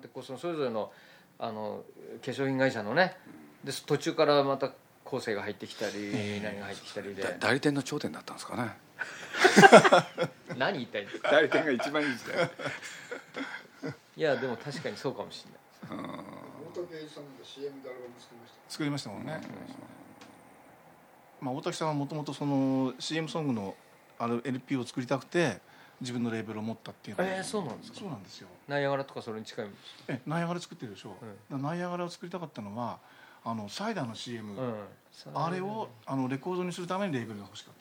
ってこうそのそれぞれのあの化粧品会社のねで途中からまた構成が入ってきたり、何が入ってきたりで。だ代理店の頂点だったんですかね。何言いたいんですか？代理店が一番いい時代。いやでも確かにそうかもしれない。大竹さんで CM でアルバム作りました。作りましたもんね、まあ、大竹さんはもともとその CM ソングのあの LP を作りたくて自分のレーベルを持ったっていうの。がえーそうなんですか？そうなんですよ。ナイアガラとかそれに近い？えナイアガラ作ってるでしょ、だからナイアガラを作りたかったのはあのサイダーの CM、うん。あれをあのレコードにするためにレーベルが欲しかった。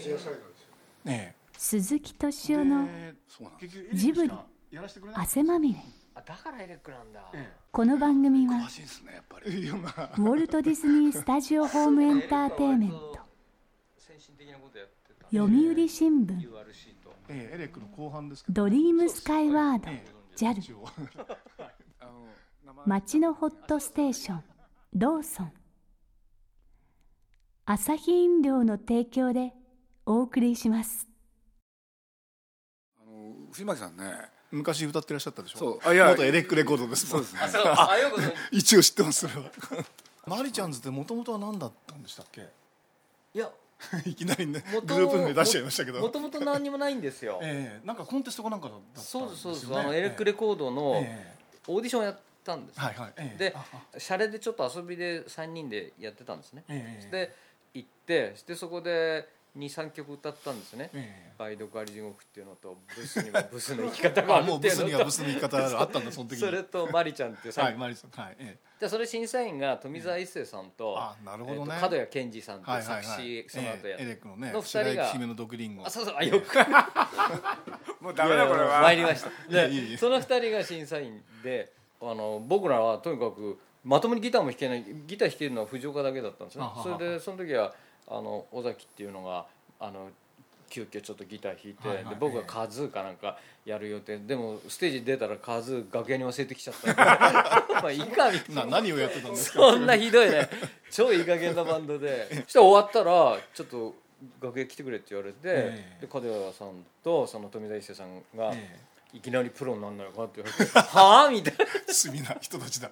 シェアサイダーですよね。鈴木え敏夫のでそうなん結局ジブリ汗まみれ。あだからエレックなんだ、えこの番組は詳しいですねやっぱり。えいやまあウォルト・ディズニー・スタジオ・ホーム・エンターテインメント。読売新聞 URC とええエレックの後半ですけど。ドリームスカイワードええ JAL 街のホットステーションローソン。アサヒ飲料の提供でお送りします。あの藤巻さんね。昔歌ってらっしゃったでしょ？そう。あいや。元エレックレコードですもんそうですね。一応知ってますそれは。マリちゃんズってもともとは何だったんでしたっけ？いや いきなりね元グループ名出しちゃいましたけど。もともと何にもないんですよ。ええなんかコンテストかなんかだったんですよ、ね、そうですそうですあのエレックレコードのえオーディションやったんですえはいはい、ええ。でシャレでちょっと遊びで3人でやってたんですね。ええ。で行ってでそこで23曲歌ったんですね。え「梅毒あり地獄」っていうのと「ブスには ブスの生き方えがああもうブスるっていうのと。にはブスの言い方あったんだその時に。それとマリちゃんっていうさ、はいマリさん。はいええ。でそれ審査員が富澤一世さんと,、あなるほどね。角谷健二さんってはいいうはい。作詞、はいその後やええエレックのねの二人が姫の毒リンゴ。あそうそうあよく。もうダメだこれは。参りました。でその二人が審査員であの僕らはとにかくまともにギターも弾けないギター弾けるのは藤岡だけだったんですね。あはは。それでその時はあの尾崎っていうのがあの急遽ちょっとギター弾いて、はいはい。で僕がカズーかなんかやる予定。でもステージ出たらカズー楽屋に忘れてきちゃった。ん で まあいいかみたいな。な何をやってたんですか？そんなひどいね。超いい加減なバンドで。そしたら終わったらちょっと楽屋来てくれって言われて、ええ。で角谷さんとその富田一世さんが、えいきなりプロになんないかって言われて「はあ?」みたいえ罪な人たちだ。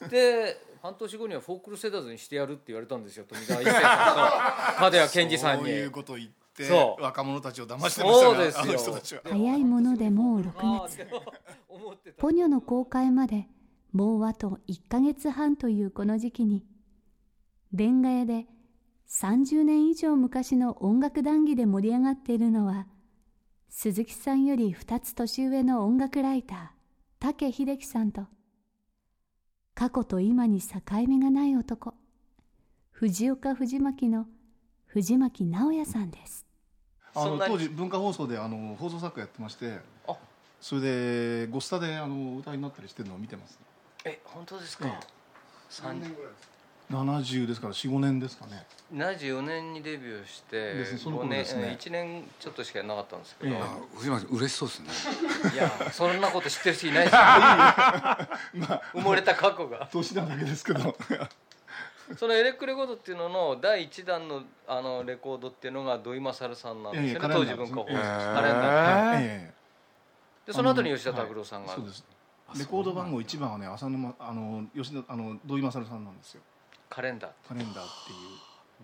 なで半年後にはフォークルセダーズにしてやるって言われたんですよ富田一世さんと角谷健二さんに。そういうこと言ってそう。若者たちを騙してましたがそうですよ。あの人たちは。早いものでもう6月。ポニョの公開までもうあと1ヶ月半というこの時期にレンガ屋で30年以上昔の音楽談義で盛り上がっているのは鈴木さんより2つ年上の音楽ライター武秀樹さんと過去と今に境目がない男。藤岡藤巻の藤巻直也さんです。あの当時文化放送であの放送作家やってましてあ。それでゴスタであの歌いになったりしてるのを見てます。え本当ですか、え何年。ぐらいです。か70ですから45年ですかね。74年にデビューしてですねその5ですね。1年ちょっとしかやらなかったんですけど、ええ。あ藤巻さん嬉しそうですね。いやそんなこと知ってる人いないですよ。埋もれた過去が。年なだけですけど。そのエレックレコードっていうのの第1弾のあのレコードっていうのが土井勝さんなんですよね当時文化放送。カレンダー。でえ。でその後に吉田拓郎さんが、そうです。レコード番号一番はね浅沼あの吉田あの土井勝さんなんですよカレンダー。カレンダーっていう。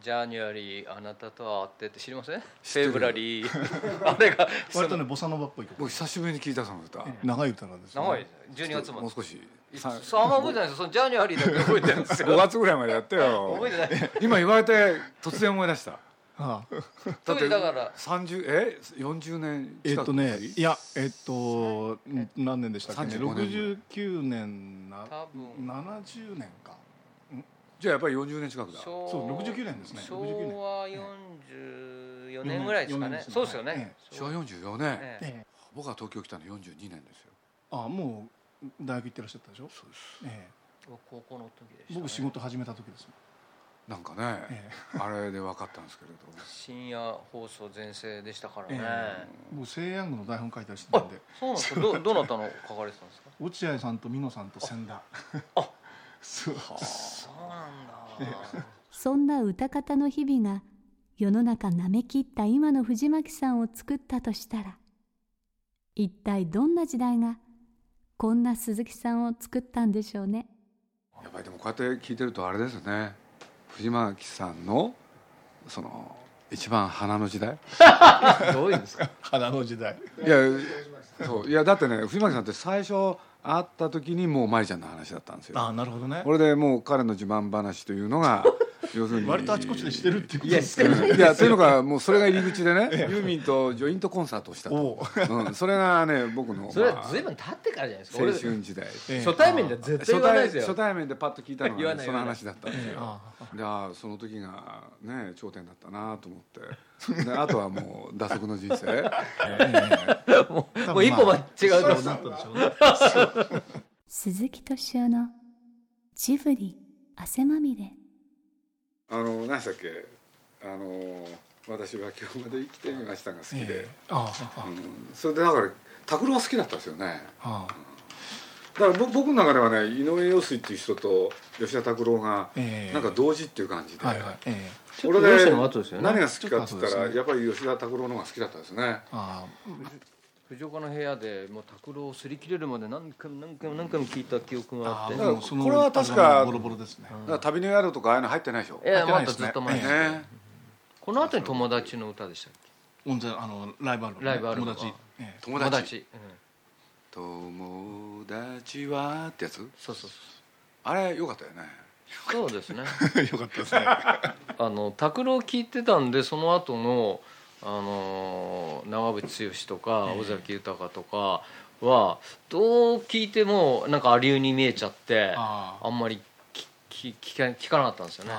ジャニュアリーあなたと会ってって知りません？フェブラリー。あれが割とねボサノバっぽい曲僕久しぶりに聞いたその歌。長い歌なんですよ、ね、長いです12月までもう少し。そうさあんま覚えてないですそのジャニュアリーだけ覚えてるんですよ。5月ぐらいまでやってよ。覚えてない。今言われて突然思い出した。ああ。だってだから。30え？40年近く？えっとねいやえっとん何年でしたっけね？35年69年な多分。70年かじゃあやっぱり40年近くだ。昭そう69年ですね。昭69年和44年。ぐらいですか4ね。そうですよね、え昭和44年、ええ。ええ。僕は東京来たの42年ですよ。ああもう大学行ってらっしゃったでしょ？そうです。ええ。高校の時でした、ね、僕仕事始めた時ですもん。なんかね、え あれで分かったんですけれど。深夜放送全盛でしたからね、え僕西洋具の台本書いたりしてたんで。そうなんですか？どどなたの書かれてたんですか？落合さんと美濃さんと千田。あ そうそんな歌方の日々が世の中なめきった今の藤巻さんを作ったとしたら一体どんな時代がこんな鈴木さんを作ったんでしょうね。やっぱりでもこうやって聞いてるとあれですね。藤巻さんのその一番花の時代？どういうんですか？花の時代。いやそう。いやだってね藤巻さんって最初会った時にもう舞ちゃんの話だったんですよ。ああなるほどね。これでもう彼の自慢話というのが 要するに。割とあちこちでしてるってこといやしてないいやというのがもうそれが入り口でねユーミンとジョイントコンサートをした。うう。ん、それがね僕の、それまあは随分経ってからじゃないですか？青俺春時代。ええ。初対面では絶対初対言わないですよ。初対面でパッと聞いたのが、ね、その話だったんですよ、その時がね頂点だったなと思って。であとはもう打足の人生。もうもう一歩間違うと。そう。だったでしょう。ね 鈴木敏夫のジブリ汗まみれあの何でしたっけ？あの私は今日まで生きてみましたが好きで、ええ。あああうん、それでだから拓郎は好きだったんですよね。ああ。だから僕僕の中ではね井上陽水っていう人と吉田拓郎がええ。なんか同時っていう感じで、はいはい。ええ。俺ちょっと陽水で何が好きかって言ったらやっぱり吉田拓郎の方が好きだったですね。ああ藤岡の部屋でもう拓郎を擦り切れるまで何回も何回も何回も聞いた記憶があって。だからもうそのこれは確かボロボロですね。だから旅の宿とかああいうの入ってないでしょ、いやまたずっと前に、ねこの後に友達の歌でしたっけ？音声あのライブアルバムね。ライブアルバム友達。ええ。友達。友達、うん。友達はってやつ？そうそうそうあれよかったよね。そうですね。よかったですね。あの拓郎聞いてたんでその後のあの長渕剛とかええ。尾崎豊とかはどう聞いてもなんかアリューに見えちゃってあんまり聞か聞かなかったんですよね。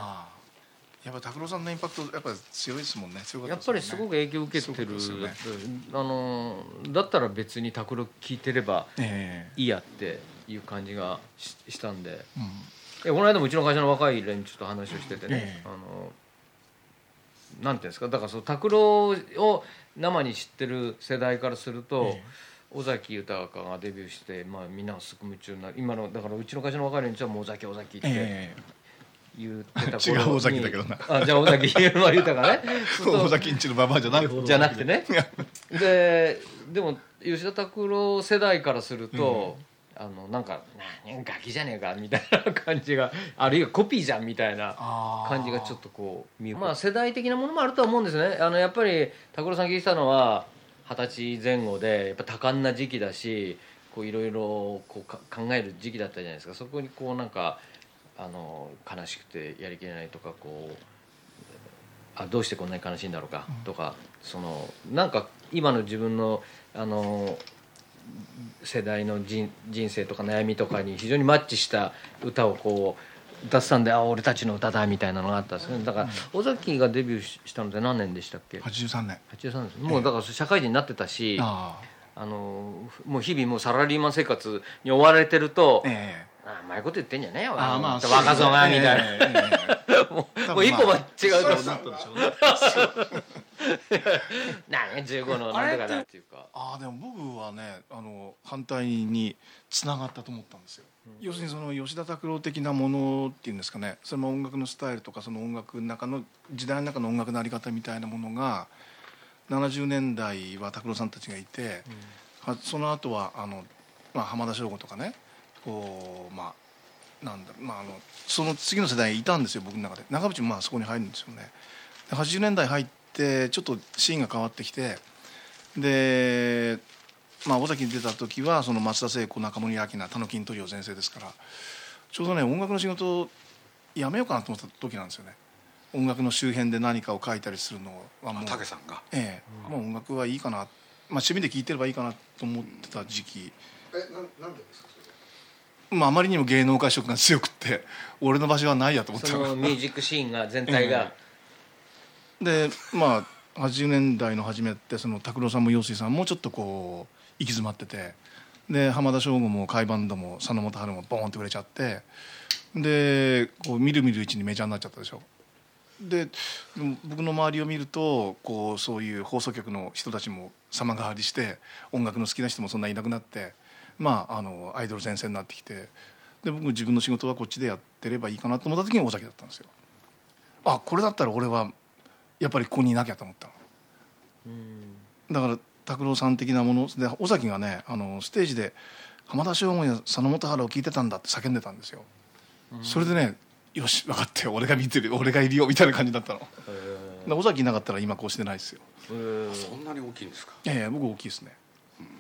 やっぱ拓郎さんのインパクトやっぱ強いですもんね。強かやっぱりすごく影響を受けてる、すごかったですあのだったら別に拓郎聞いてればえいいやっていう感じがししたんで。えうん。えこの間もうちの会社の若い連中と話をしててね、ええ。あのなんていうんですかだからその拓郎を生に知ってる世代からすると、え尾崎豊がデビューして、まあ、みんながすごく夢中になる。今のだからうちの会社の若い連中はもう尾崎尾崎ってえ言ってた 違う尾崎だけどな。あじゃあ尾崎豊がね。え尾崎んちのババアじゃないじゃなくてね。ででも吉田拓郎世代からすると、あのなんか「何ガキじゃねえか」みたいな感じが あるいはコピーじゃんみたいな感じがちょっとこう見まあ世代的なものもあるとは思うんですね。あのやっぱり拓郎さん聞いてたのは二十歳前後でやっぱ多感な時期だしこういろいろこうか考える時期だったじゃないですか。そこにこうなんかあの悲しくてやりきれないとかこうあどうしてこんなに悲しいんだろうかとか、そのなんか今の自分のあの世代の人人生とか悩みとかに非常にマッチした歌をこう歌ってたんであ俺たちの歌だみたいなのがあったんですね。だから尾崎がデビューししたのって何年でしたっけ？83年。83ですもうだから社会人になってたし、ああ。のもう日々もうサラリーマン生活に追われてるとあええ。あうまいこと言ってんじゃねえよああまあ若造がみたいな、ええええ。もう一歩間違うとそったでしょうね 何15のなんとかだっていうか。ああでも僕はねあの反対につながったと思ったんですよ、要するにその吉田拓郎的なものっていうんですかねそれも音楽のスタイルとかその音楽の中の時代の中の音楽のあり方みたいなものが70年代は拓郎さんたちがいて、はその後はあの、まあ、浜田省吾とかねこうまあなんだまああのその次の世代いたんですよ僕の中で。長渕もまあそこに入るんですよね。で80年代入ってちょっとシーンが変わってきてでまあ尾崎に出た時はその松田聖子中森明菜田野金トリオ全盛ですからちょうどね音楽の仕事を辞めようかなと思った時なんですよね。音楽の周辺で何かを書いたりするのはもう武さんが。ええ、もう音楽はいいかな、まあ、趣味で聴いてればいいかなと思ってた時期、えなんなんでですかそれまあ、あまりにも芸能界色が強くって俺の場所はないやと思ったそのミュージックシーンが全体が、でまあ80年代の初めってその拓郎さんも陽水さんもちょっとこう行き詰まっててで浜田省吾も甲斐バンドも佐野元春もボーンって売れちゃってでこうみるみるうちにメジャーになっちゃったでしょでで僕の周りを見るとこうそういう放送局の人たちも様変わりして音楽の好きな人もそんないなくなってまああのアイドル前線になってきてで僕自分の仕事はこっちでやってればいいかなと思った時に尾崎だったんですよ。あこれだったら俺はやっぱりここにいなきゃと思ったの。だから拓郎さん的なもので尾崎がねあのステージで浜田省吾や佐野元春を聞いてたんだって叫んでたんですよ、それでねよし分かって俺が見てる俺がいるよみたいな感じだったの。で尾崎いなかったら今こうしてないですよ。うんそんなに大きいんですか？いやいや僕大きいですね、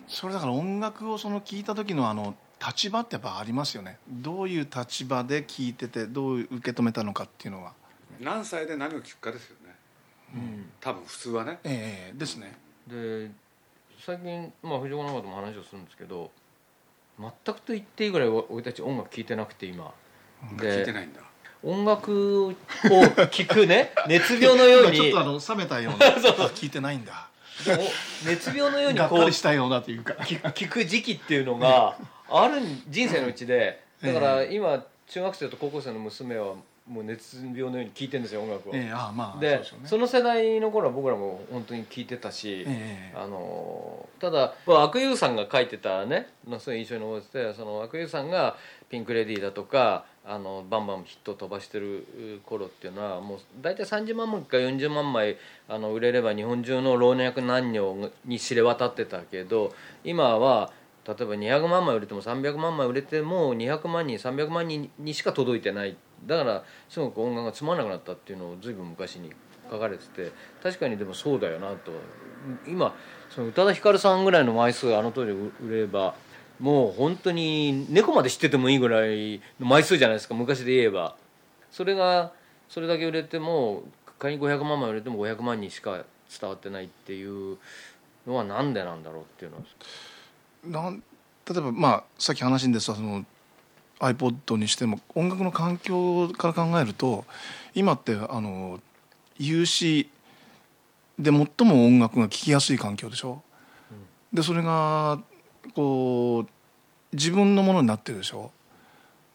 それだから音楽をその聞いた時のあの立場ってやっぱありますよね。どういう立場で聞いててどう受け止めたのかっていうのは。何歳で何を聞くかですよね多分普通はね。ええですね。で最近、まあ、藤岡長とも話をするんですけど全くと言っていいぐらい俺たち音楽聴いてなくて今。聞いてないんだ。音楽を聴くね 熱病のように。ちょっとあの冷めたような。聞いてないんだ。熱病のようにがっこうかりしたようなというか。聞聞く時期っていうのがある人生のうちでだから今中学生と高校生の娘はもう熱病のように聴いてるんですよ音楽を。ええああまあでね。その世代の頃は僕らも本当に聴いてたし、ええあのただまあ悪友さんが書いてたねまあそういう印象に覚えててその悪友さんがピンク・レディーだとかあのバンバンヒットを飛ばしてる頃っていうのはもう大体30万枚か40万枚あの売れれば日本中の老若男女に知れ渡ってたけど今は例えば200万枚売れても300万枚売れても200万人300万人にしか届いてないだからすごく音楽がつまらなくなったっていうのを随分昔に書かれてて確かにでもそうだよなと。今その宇多田ヒカルさんぐらいの枚数あの当時売ればもう本当に猫まで知っててもいいぐらいの枚数じゃないですか昔で言えば。それがそれだけ売れても仮に500万枚売れても500万人しか伝わってないっていうのはなんでなんだろうっていうのは。なん例えばまあさっき話に出てたその iPod にしても音楽の環境から考えると今ってあの有志で最も音楽が聴きやすい環境でしょ、でそれがこう自分のものになってるでしょ？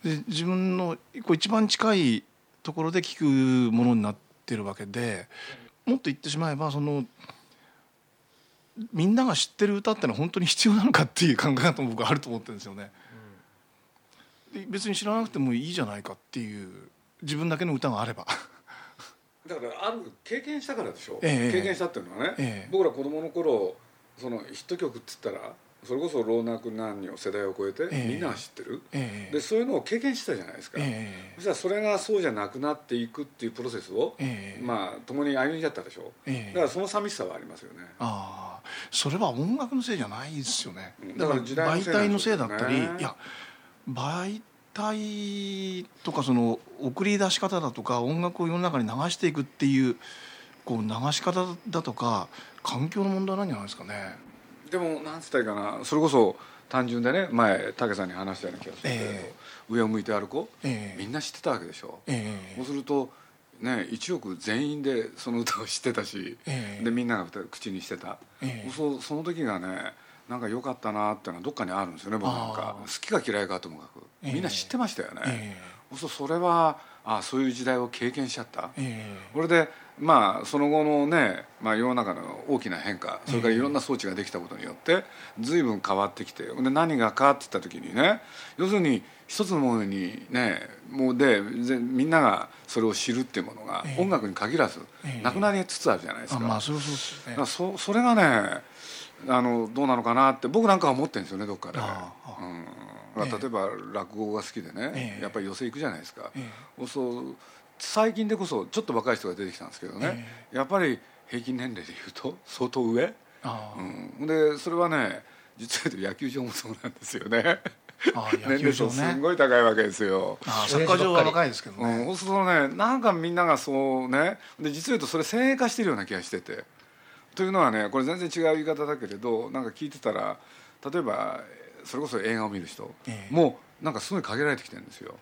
で自分のこう一番近いところで聴くものになってるわけでもっと言ってしまえばそのみんなが知ってる歌ってのは本当に必要なのかっていう考え方も僕はあると思ってるんですよね。で別に知らなくてもいいじゃないかっていう自分だけの歌があれば。だからある経験したからでしょ、ええ。経験したっていうのはね、ええ。僕ら子供の頃そのヒット曲っつったらそれこそ老若男女世代を超えてええ。みんなが知ってる、ええ。でそういうのを経験してたじゃないですか、えそしたらそれがそうじゃなくなっていくっていうプロセスを、ええ。まあ共に歩んじゃったでしょ、ええ。だからその寂しさはありますよね。ああ。それは音楽のせいじゃないですよね。うん。だから媒体のせいだったりいや媒体とかその送り出し方だとか音楽を世の中に流していくっていうこう流し方だとか環境の問題なんじゃないですかね。でもなんつったらいいかなそれこそ単純でね前武さんに話したような気がするけど、え上を向いて歩こう、ええ。みんな知ってたわけでしょ、えそうするとね1億全員でその歌を知ってたし、ええ。でみんなが口にしてた、ええ。そうその時がねなんか良かったなっていうのはどっかにあるんですよね僕なんか。好きか嫌いかともかく、ええ。みんな知ってましたよね、えそうそれはあそういう時代を経験しちゃった、えこれでまあその後のね、まあ、世の中の大きな変化それからいろんな装置ができたことによって随分変わってきてで何がかって言った時にね要するに一つのものにねもうでぜみんながそれを知るっていうものがええ。音楽に限らずええ。なくなりつつあるじゃないですか。あまあそれはそうですよね。だからそそれがねあのどうなのかなって僕なんかは思ってるんですよねどっかで。うん。例えば落語が好きでね、ええ。やっぱり寄席行くじゃないですか、えそう最近でこそちょっと若い人が出てきたんですけどね、やっぱり平均年齢でいうと相当上、うん、でそれはね実は言うと野球場もそうなんですよね。ああ野球場年齢層すねごい高いわけですよ。ああサッカー場は若いですけどうん、ね、そうするとねなんかみんながそうねで実を言うとそれ先鋭化してるような気がしててというのはねこれ全然違う言い方だけれどなんか聞いてたら例えばそれこそ映画を見る人、ええ。もうなんかすごい限られてきてるんですよ。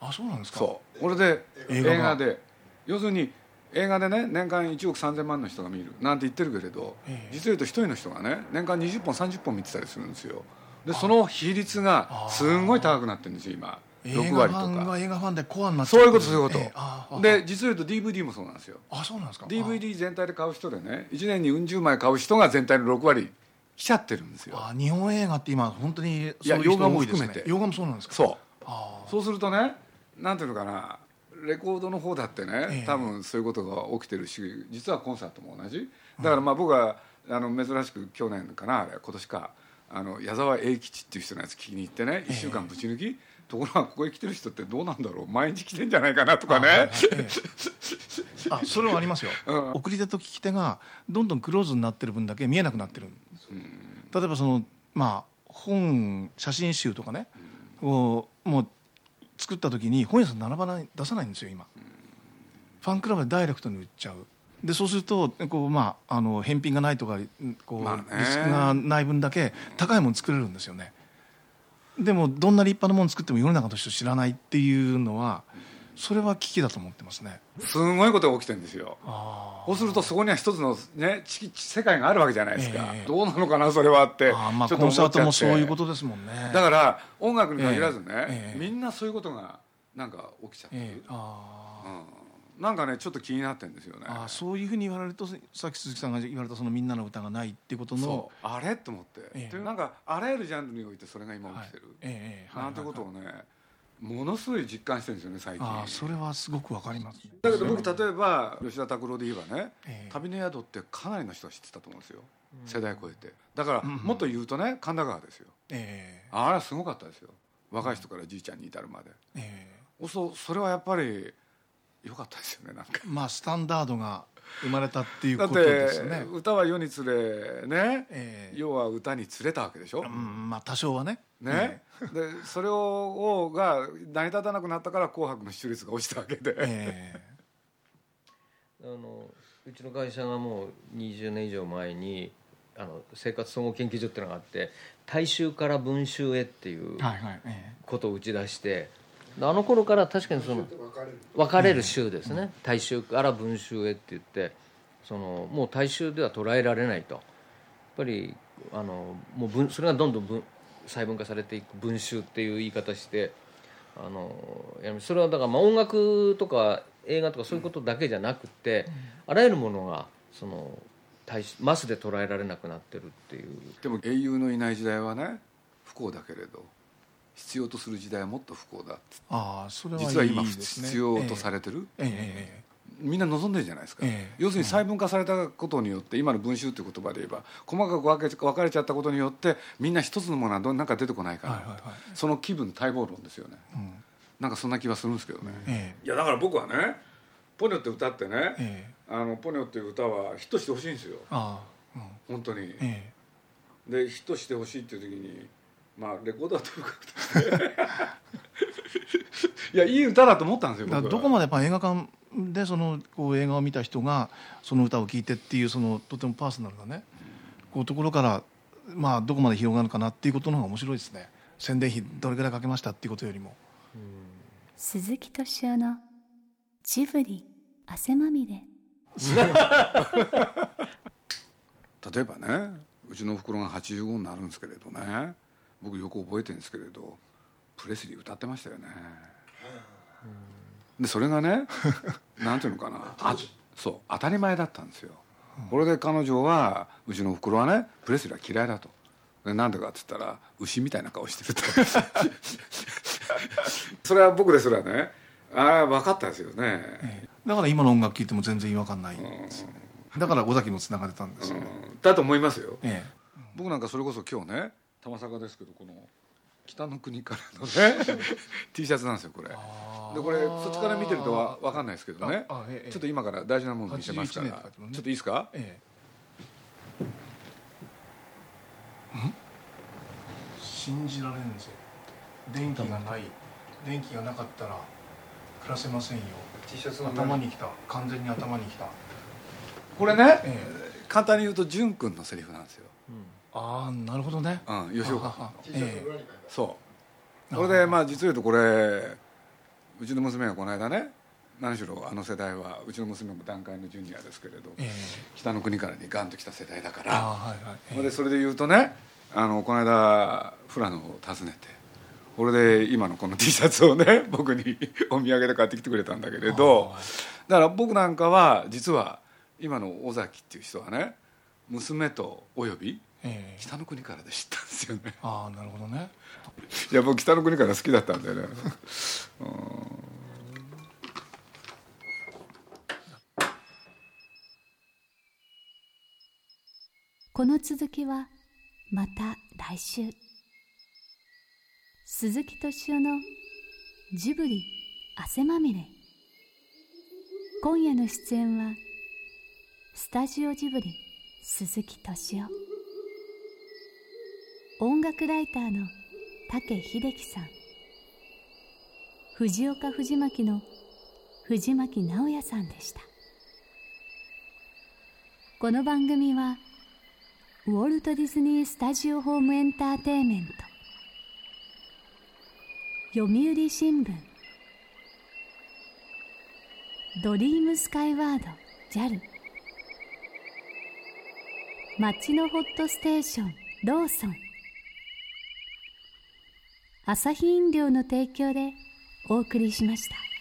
あそうなんですか？そう。これで映映画で。要するに映画でね年間1億3000万の人が見るなんて言ってるけれど、ええ。実を言うと一人の人がね年間20本30本見てたりするんですよ。でその比率がすんごい高くなってるんですよ今6映画割とファンがか映画ファンでコアになってそういうことそういうこと、ええああで実を言うと DVD もそうなんですよ。あそうなんですか。DVD 全体で買う人でね1年にうん十枚買う人が全体の6割来ちゃってるんですよ。ああ日本映画って今本当にそういう人洋画も含めて。洋画もそうなんですか。そう。そうするとねなんていうのかなレコードの方だってね、ええ。多分そういうことが起きてるし実はコンサートも同じ。だからまあ僕はあの珍しく去年かなあれ今年かあの矢沢永吉っていう人のやつ聞きに行ってね1週間ぶち抜き、ところがここへ来てる人ってどうなんだろう毎日来てんじゃないかなとかね、あはいはいええあそれはありますよ、うん。送り手と聞き手がどんどんクローズになってる分だけ見えなくなってる。んです、例えばそのまあ本写真集とかね、をもう作った時に本屋さん並ばない出さないんですよ今、ファンクラブでダイレクトに売っちゃう。でそうするとこう、まあ、あの返品がないとかこう、まあね。リスクがない分だけ高いもの作れるんですよねでもどんな立派なもの作っても世の中の人知らないっていうのはそれは危機だと思ってますね。すごいことが起きてるんですよ。あそうするとそこには一つのねち世界があるわけじゃないですか、ええ。どうなのかなそれはって。あまあちょっコンサートもそういうことですもんね。だから音楽に限らずね、ええ。みんなそういうことがなんか起きちゃってる、ええ。あうん、なんかねちょっと気になってるんですよね。ああそういうふうに言われるとさっき鈴木さんが言われたそのみんなの歌がないっていうことのそうあれ？と思って、ええ。でなんかあらゆるジャンルにおいてそれが今起きてる、ええなんてことをねものすごい実感してるんですよね最近。ああそれはすごくわかります。だけど僕例えば吉田拓郎で言えばねええ。旅の宿ってかなりの人が知ってたと思うんですよ、世代超えて。だからうんもっと言うとね神田川ですよ。ええ。あれはすごかったですよ。若い人からじいちゃんに至るまで、えそうそれはやっぱり良かったですよねなんか。えまあスタンダードが生まれたっていうだってことですね。歌は世につれね、ええ。世は歌につれたわけでしょ、うんまあ多少はね。ね、でそれをが成り立たなくなったから「紅白」の視聴率が落ちたわけで、ええ。あのうちの会社がもう20年以上前にあの生活総合研究所っていうのがあって大衆から文集へっていうはいはいえ。ことを打ち出してあの頃から確かにその分かれる。州ですね、大衆から文集へって言ってそのもう大衆では捉えられないと。やっぱりあのもう文それがどんどん文細分化されていく文集っていう言い方してあのそれはだからまあ音楽とか映画とかそういうことだけじゃなくて、あらゆるものがその大衆マスで捉えられなくなってるっていう。でも英雄のいない時代はね不幸だけれど必要とする時代はもっと不幸だって。ああそれはいい実は今必要とされてる、ええ。ええ。みんな望んでるじゃないですか、ええ。要するに細分化されたことによって今の文集っていう言葉で言えば細かく分け分かれちゃったことによってみんな一つのものはどんなんか出てこないから、はいはいはい。その気分待望論ですよね。うん。なんかそんな気はするんですけどね、えいやだから僕はね「ポニョ」って歌ってねええ「あのポニョ」っていう歌はヒットしてほしいんですよ。ああ、うん。本当に、え。でヒットしてほしいっていう時にまあレコードはかく いやいい歌だと思ったんですよどこまでやっぱ映画館でそのこう映画を見た人がその歌を聴いてっていうそのとてもパーソナルなねこうところからまあどこまで広がるかなっていうことの方が面白いですね。宣伝費どれぐらいかけましたっていうことよりも。鈴木敏夫のジブリ汗まみれ。例えばねうちのおふくろが85になるんですけれどね僕よく覚えてるんですけれどプレスリー歌ってましたよね。でそれがね なんていうのかな。あそう当たり前だったんですよ。これで彼女はうちのおふくろはねプレスリーは嫌いだと。でなんでかって言ったら牛みたいな顔してると。それは僕ですらねああ分かったですよね、ええ。だから今の音楽聴いても全然違和感ないんです。だから尾崎もつながれたんですよね、うん。だと思いますよ。え。僕なんかそれこそ今日ね玉坂ですけどこの北の国からのね T シャツなんですよこれ。でえこれそっちから見てるとわ分かんないですけどね。ええちょっと今から大事なもの見せますから。81ちょ年っといいですか？ええ。ん？信じられんぞ電気がない。電気がなかったら暮らせませんよ。T シャツの頭にきた。完全に頭にきた。これねえ簡単に言うと淳君のセリフなんですよ、ああなるほどね。うん、吉岡そう。それでまあ実を言うとこれうちの娘がこの間ね何しろあの世代はうちの娘も団塊のジュニアですけれど、ええ。北の国からにガンと来た世代だかあらあはいはい。ええそれでそれで言うとねあのこの間富良野を訪ねてこれで今のこの T シャツをね 僕に お土産で買ってきてくれたんだけれどあだから僕なんかは実は今の尾崎っていう人はね娘とおよびええ。北の国からで知ったんですよね。ああなるほどね。いや僕北の国から好きだったんだよね。この続きはまた来週。鈴木敏夫のジブリ汗まみれ。今夜の出演はスタジオジブリ鈴木敏夫音楽ライターの武秀樹さん。藤岡藤巻の藤巻直也さんでした。この番組はウォルト・ディズニー・スタジオ・ホーム・エンターテインメント。読売新聞。ドリームスカイワード。JAL 街のホットステーション。ローソン。アサヒ飲料の提供でお送りしました。